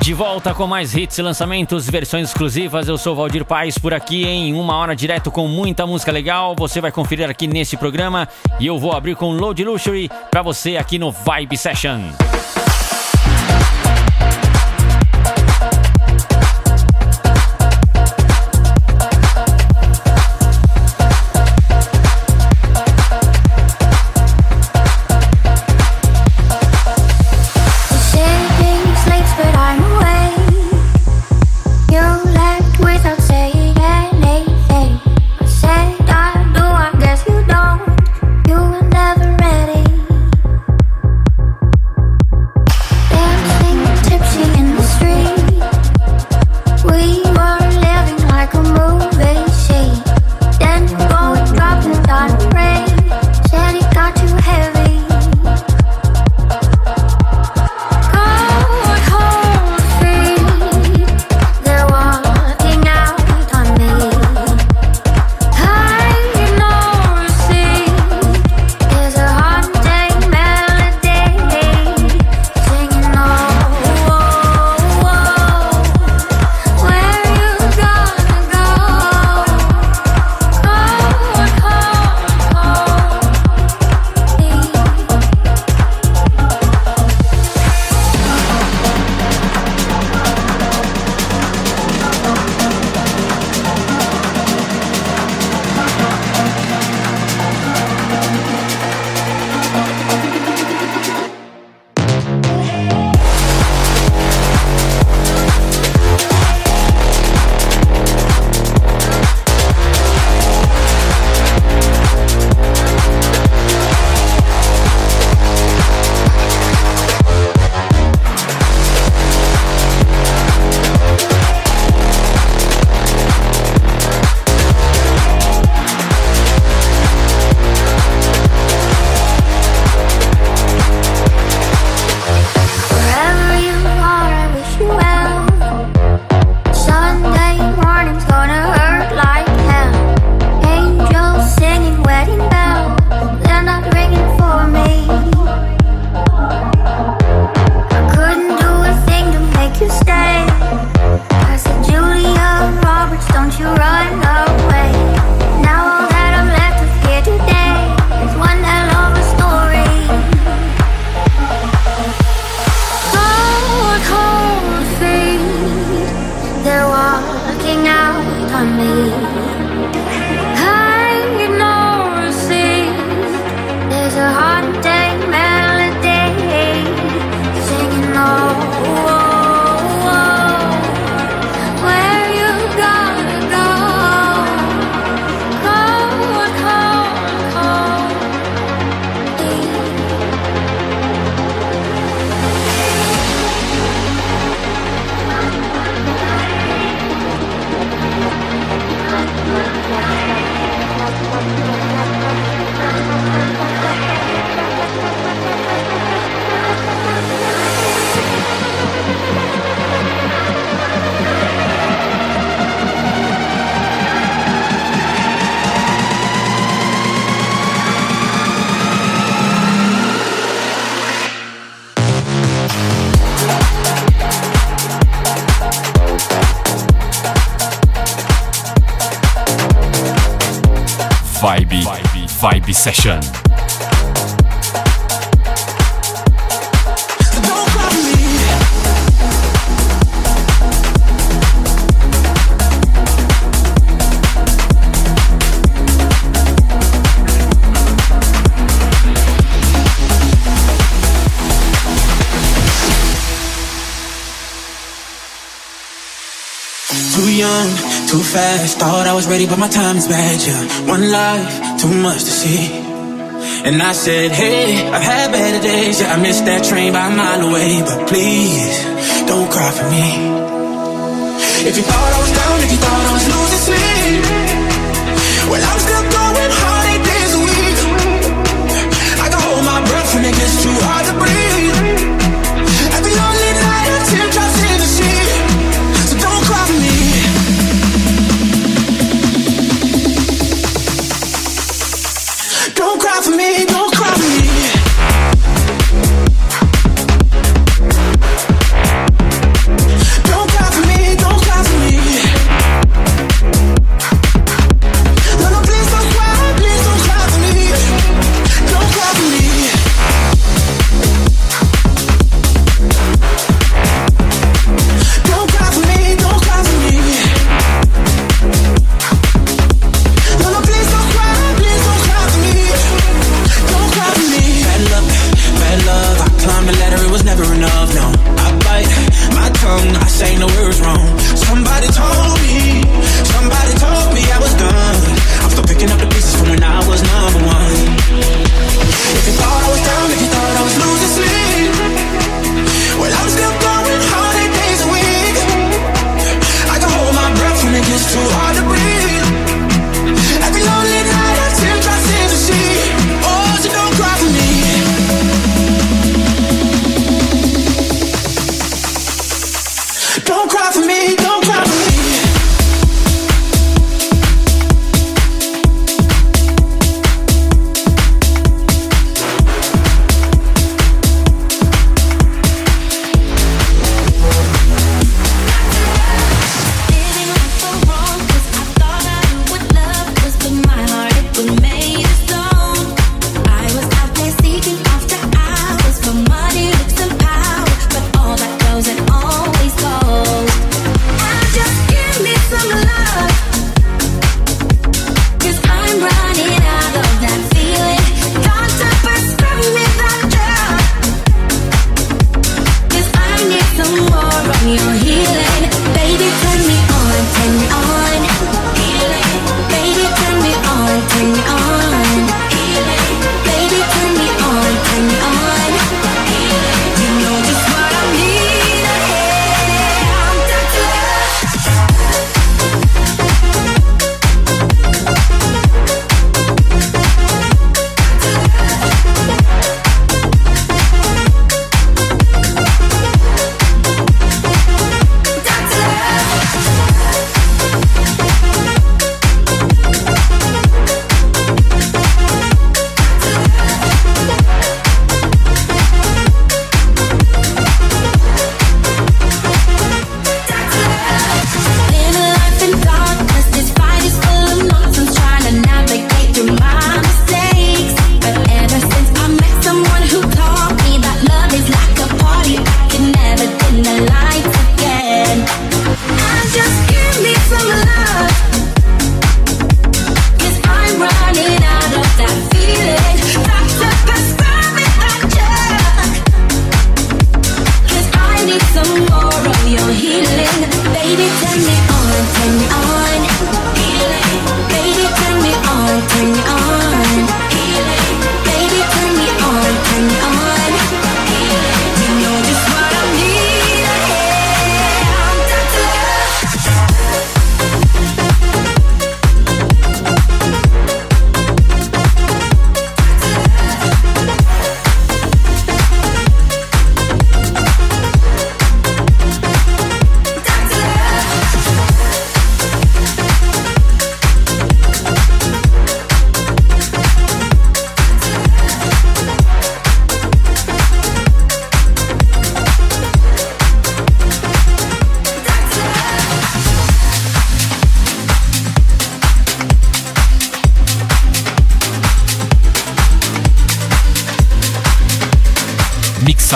De volta com mais hits lançamentos, versões exclusivas. Eu sou Valdir Paz por aqui em uma hora direto com muita música legal. Você vai conferir aqui nesse programa e eu vou abrir com Load Luxury para você aqui no Vibe Session. Session. Too young, too fast. Thought I was ready, but my time is bad. Yeah, one life too much to see. And I said, hey, I've had better days. Yeah, I missed that train by a mile away. But please, don't cry for me. If you thought I was down, if you thought I was losing sleep, well, I'm still going.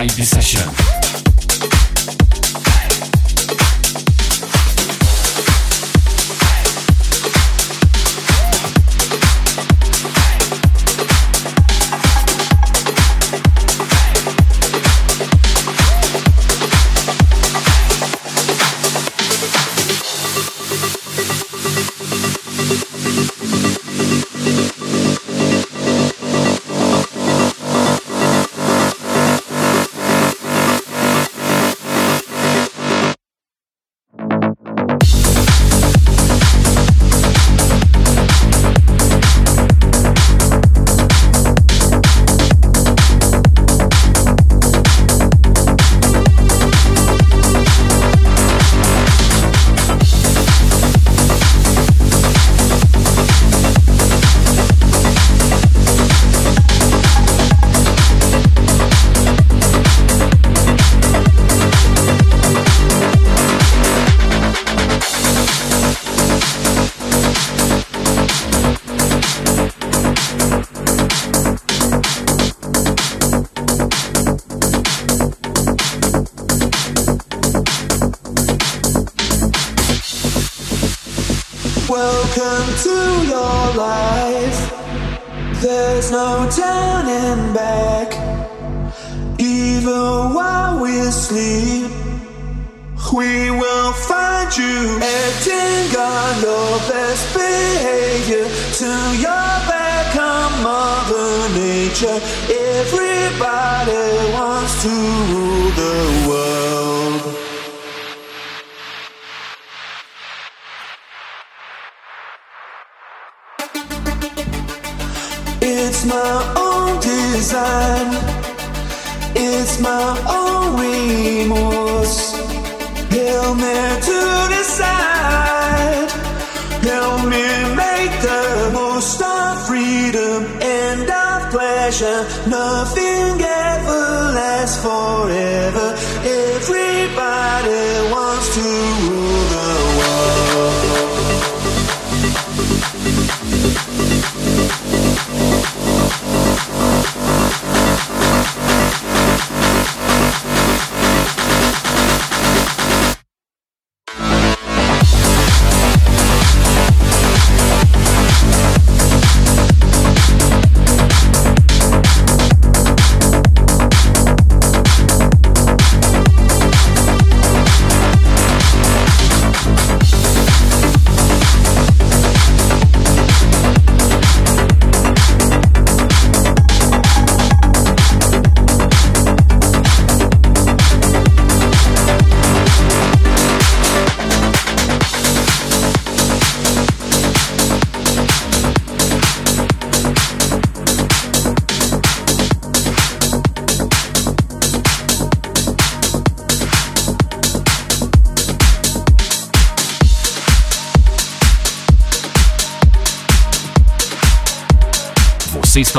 Vibe Session. nature. Everybody wants to rule the world. It's my own design. It's my own remorse. Help me to decide. Help me. pleasure. Nothing ever lasts forever. Everybody wants to rule.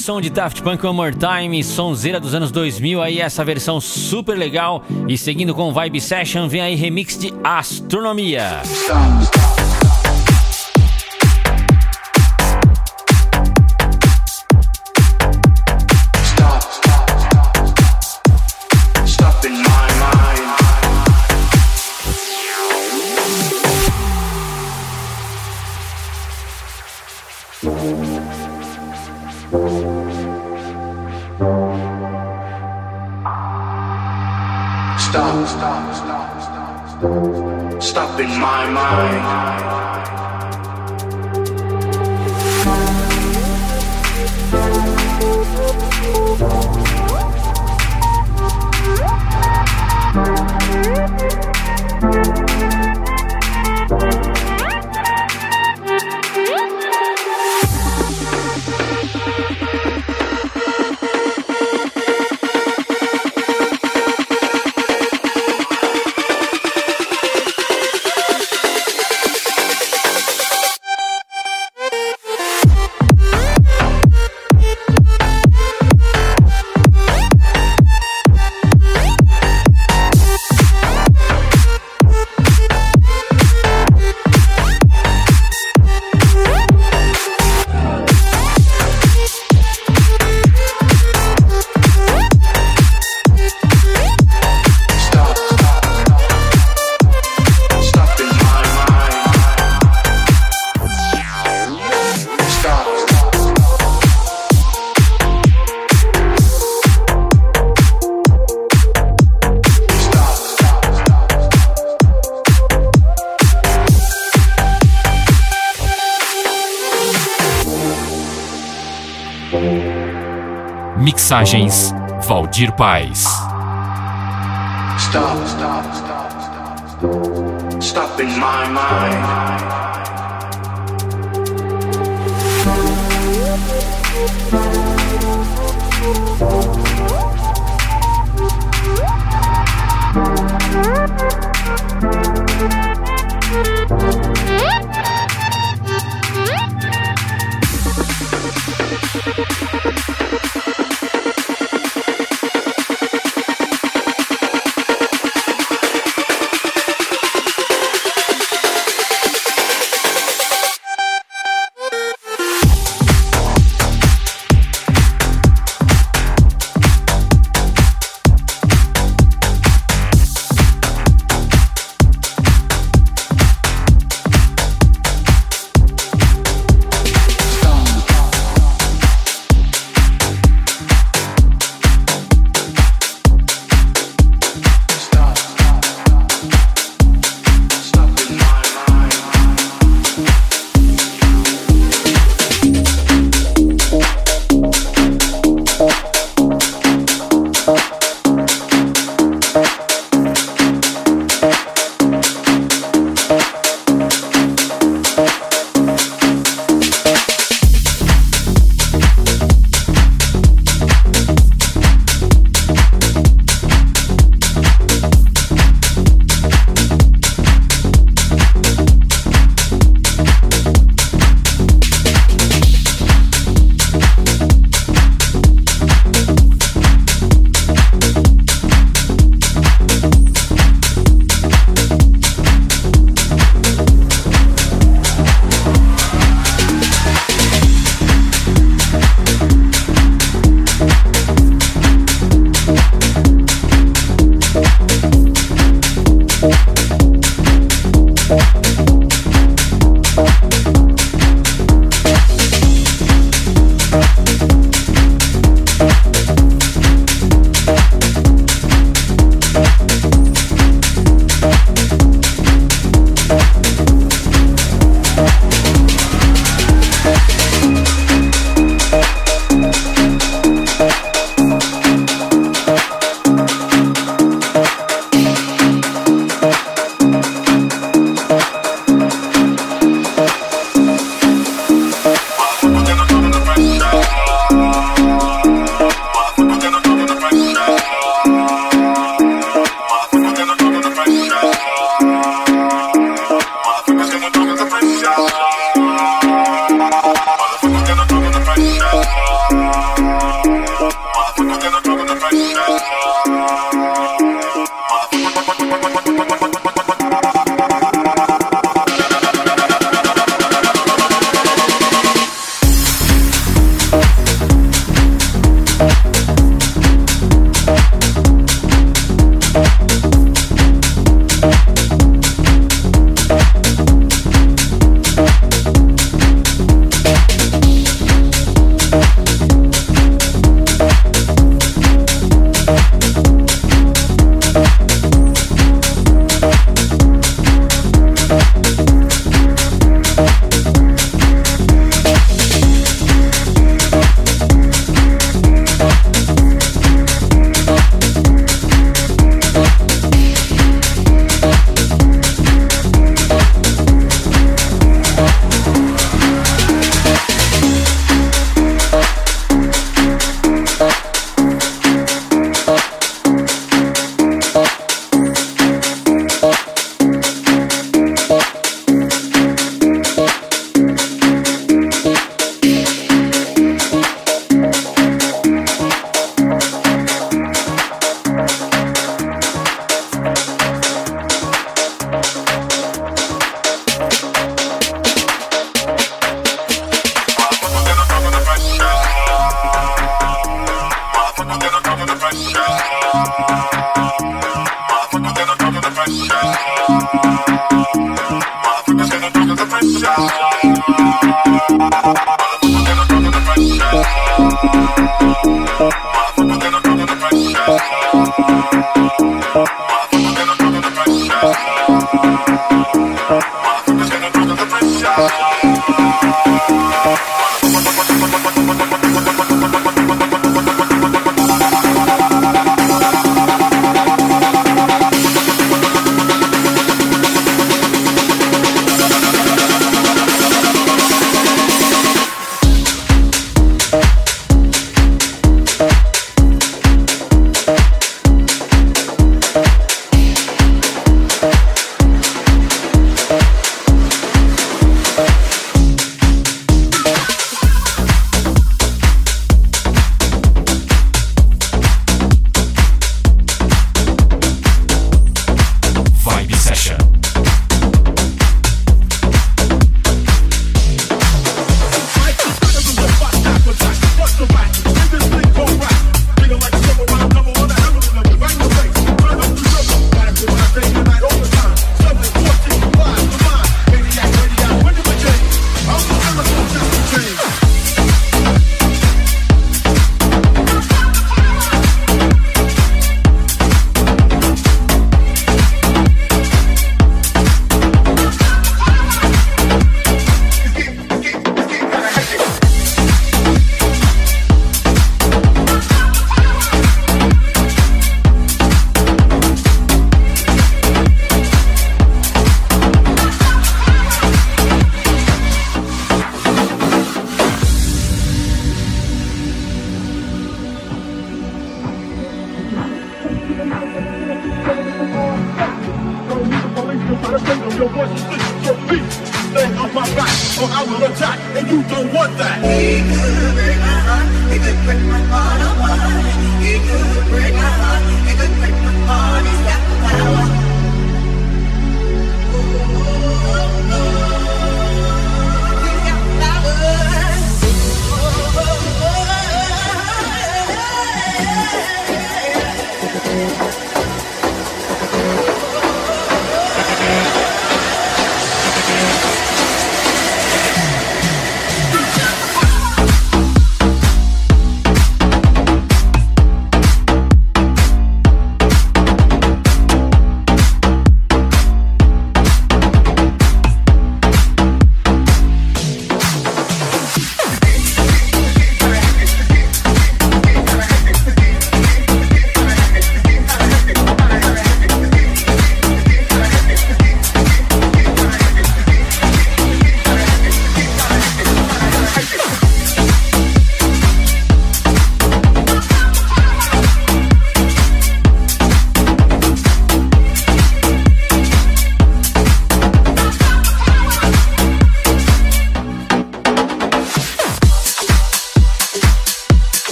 som de Daft Punk One More Time, sonzeira dos anos 2000 aí, essa versão super legal. E seguindo com Vibe Session, vem aí remix de Astronomia. Stop, Mixagens Valdir Paz. Stop, stop, stop, stop. Stop in my mind.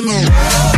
Latino.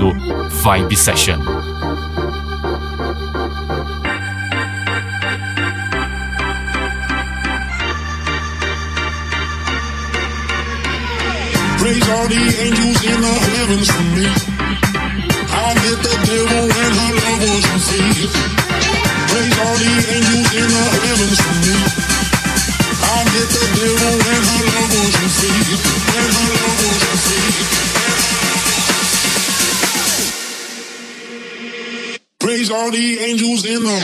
Ouvindo Vibe Session. Praise all the angels in the heavens for me. I met the devil and her love was free. Praise all the angels in the heavens for me. I met the devil and her love was free. And her love was free. All the angels in the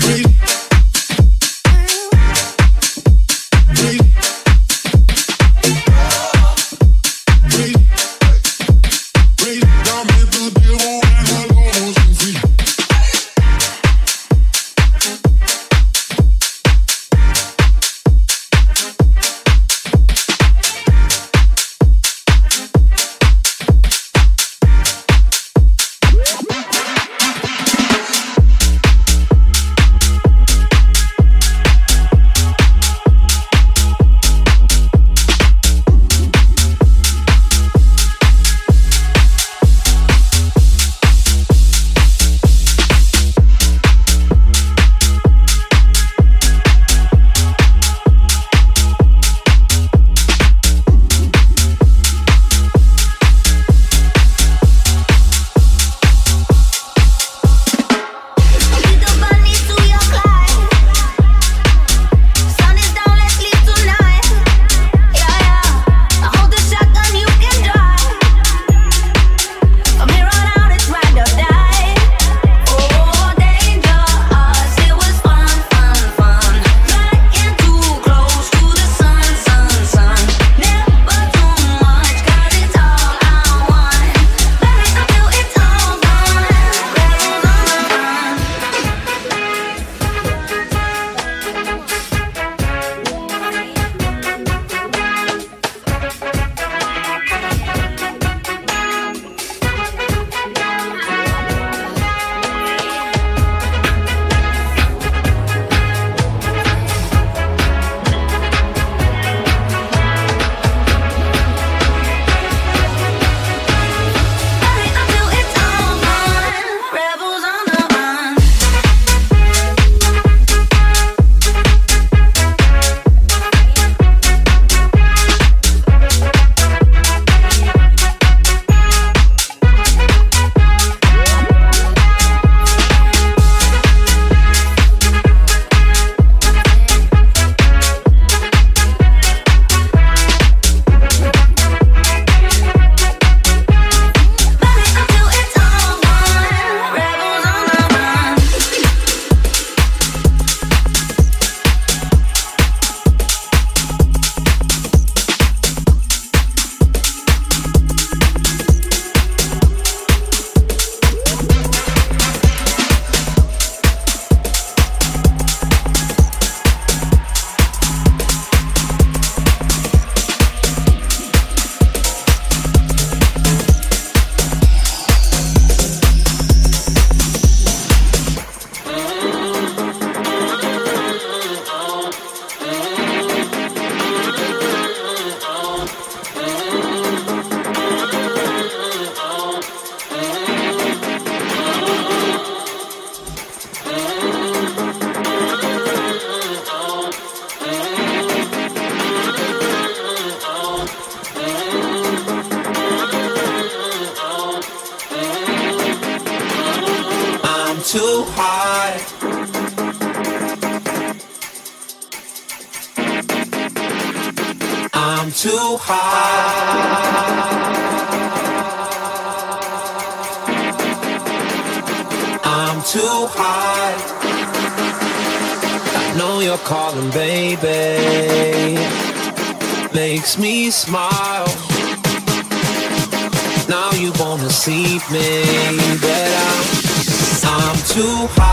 praise. makes me smile. Now you wanna see me, but I'm, I'm too high.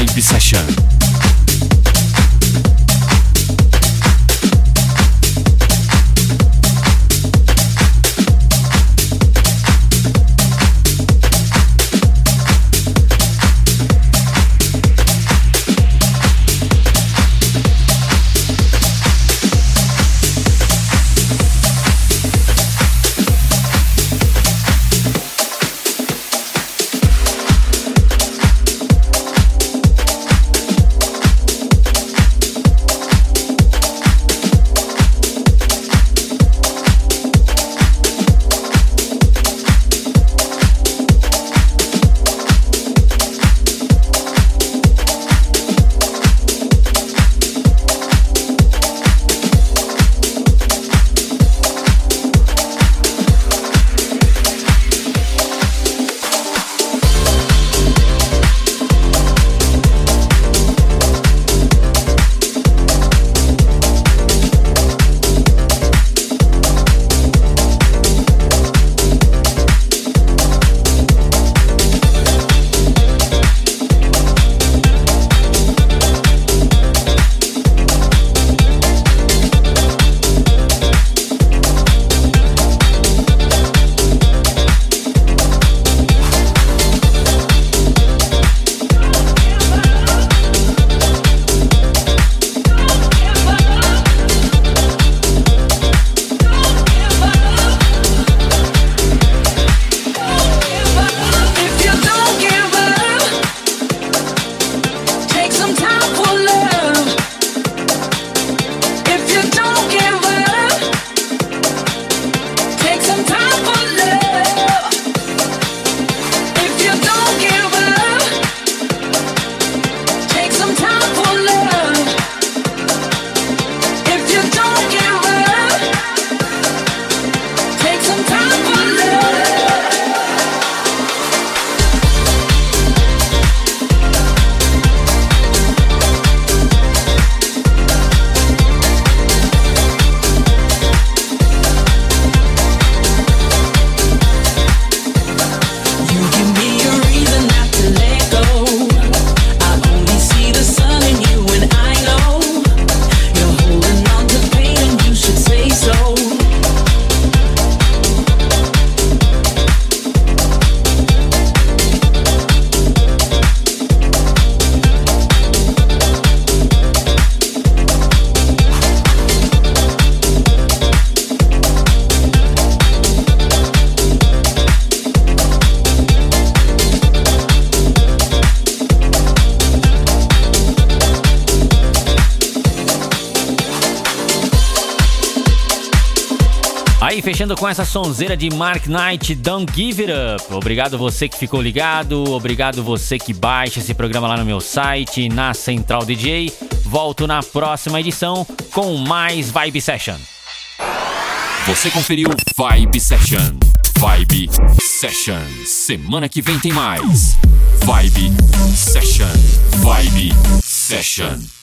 Vibe Session. Fechando com essa sonzeira de Mark Knight, Don't Give It Up. Obrigado você que ficou ligado, obrigado você que baixa esse programa lá no meu site, na Central DJ. Volto na próxima edição com mais Vibe Session. Você conferiu Vibe Session. Vibe Session. Semana que vem tem mais. Vibe Session. Vibe Session.